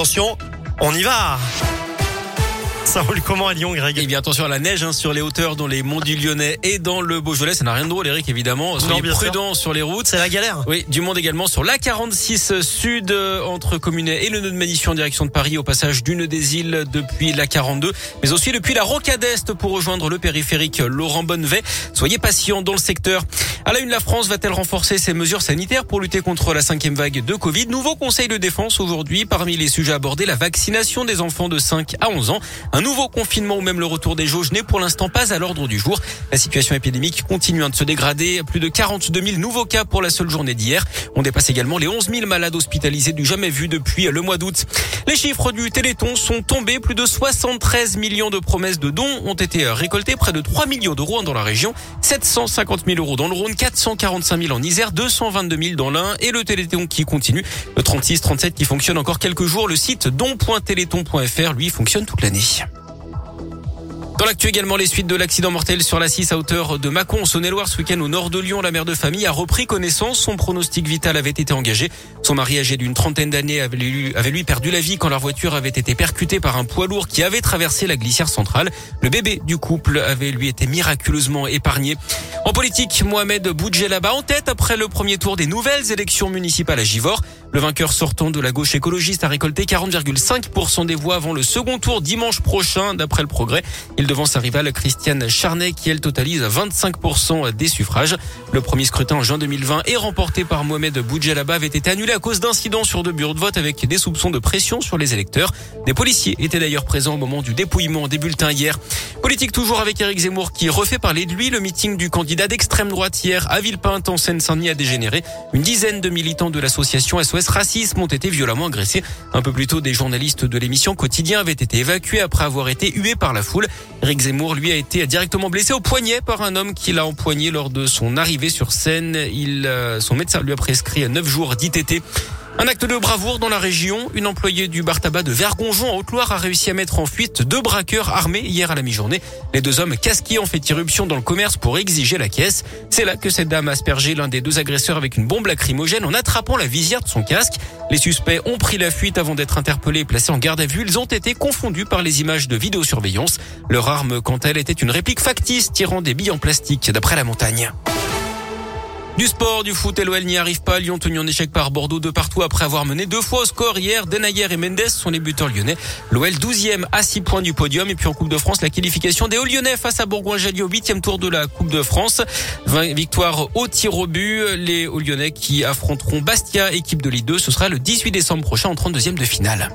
Attention, on y va ça roule comment à Lyon, Greg Eh bien, attention à la neige hein, sur les hauteurs dans les monts du Lyonnais et dans le Beaujolais. Ça n'a rien de drôle, Eric, évidemment. Soyez prudents sur les routes. C'est la galère. Oui, du monde également sur la 46 sud euh, entre Communet et le nœud de Manition en direction de Paris au passage d'une des îles depuis la 42, mais aussi depuis la Rocade Est pour rejoindre le périphérique Laurent Bonnevet. Soyez patients dans le secteur. À la une, la France va-t-elle renforcer ses mesures sanitaires pour lutter contre la cinquième vague de Covid? Nouveau conseil de défense aujourd'hui. Parmi les sujets abordés, la vaccination des enfants de 5 à 11 ans. Un nouveau confinement ou même le retour des jauges n'est pour l'instant pas à l'ordre du jour. La situation épidémique continue de se dégrader. Plus de 42 000 nouveaux cas pour la seule journée d'hier. On dépasse également les 11 000 malades hospitalisés du jamais vu depuis le mois d'août. Les chiffres du Téléthon sont tombés. Plus de 73 millions de promesses de dons ont été récoltées. Près de 3 millions d'euros dans la région. 750 000 euros dans le Rhône. 445 000 en Isère, 222 000 dans l'Ain et le Téléthon qui continue. Le 36-37 qui fonctionne encore quelques jours. Le site don.téléthon.fr, lui, fonctionne toute l'année. Dans l'actu également, les suites de l'accident mortel sur la 6 à hauteur de Mâcon, Saône-et-Loire, ce week-end au nord de Lyon. La mère de famille a repris connaissance. Son pronostic vital avait été engagé. Son mari âgé d'une trentaine d'années avait lui, avait lui perdu la vie quand leur voiture avait été percutée par un poids lourd qui avait traversé la glissière centrale. Le bébé du couple avait lui été miraculeusement épargné. En politique, Mohamed Boudjelaba en tête après le premier tour des nouvelles élections municipales à Givor. Le vainqueur sortant de la gauche écologiste a récolté 40,5% des voix avant le second tour dimanche prochain, d'après le progrès. Il devant sa rivale Christiane Charnet, qui elle totalise 25% des suffrages. Le premier scrutin en juin 2020 est remporté par Mohamed Boudjelaba avait été annulé à cause d'incidents sur deux bureaux de vote avec des soupçons de pression sur les électeurs. Des policiers étaient d'ailleurs présents au moment du dépouillement des bulletins hier. Politique toujours avec Éric Zemmour qui refait parler de lui. Le meeting du candidat d'extrême droite hier à Villepinte en Seine-Saint-Denis a dégénéré. Une dizaine de militants de l'association SOS Racisme ont été violemment agressés. Un peu plus tôt, des journalistes de l'émission Quotidien avaient été évacués après avoir été hués par la foule. Éric Zemmour, lui, a été directement blessé au poignet par un homme qui l'a empoigné lors de son arrivée sur scène. Euh, son médecin lui a prescrit 9 jours d'ITT. Un acte de bravoure dans la région. Une employée du bar tabac de Vergonjon en Haute-Loire a réussi à mettre en fuite deux braqueurs armés hier à la mi-journée. Les deux hommes casqués ont fait irruption dans le commerce pour exiger la caisse. C'est là que cette dame a aspergé l'un des deux agresseurs avec une bombe lacrymogène en attrapant la visière de son casque. Les suspects ont pris la fuite avant d'être interpellés et placés en garde à vue. Ils ont été confondus par les images de vidéosurveillance. Leur arme, quant à elle, était une réplique factice tirant des billes en plastique d'après la montagne. Du sport, du foot, l'OL n'y arrive pas. Lyon tenu en échec par Bordeaux de partout après avoir mené deux fois au score hier. Denayer et Mendes sont les buteurs lyonnais. L'OL 12e à 6 points du podium. Et puis en Coupe de France, la qualification des Hauts-Lyonnais face à Bourgoin-Jallieu au 8e tour de la Coupe de France. 20 victoires au tir au but. Les Hauts-Lyonnais qui affronteront Bastia, équipe de Ligue 2. Ce sera le 18 décembre prochain en 32e de finale.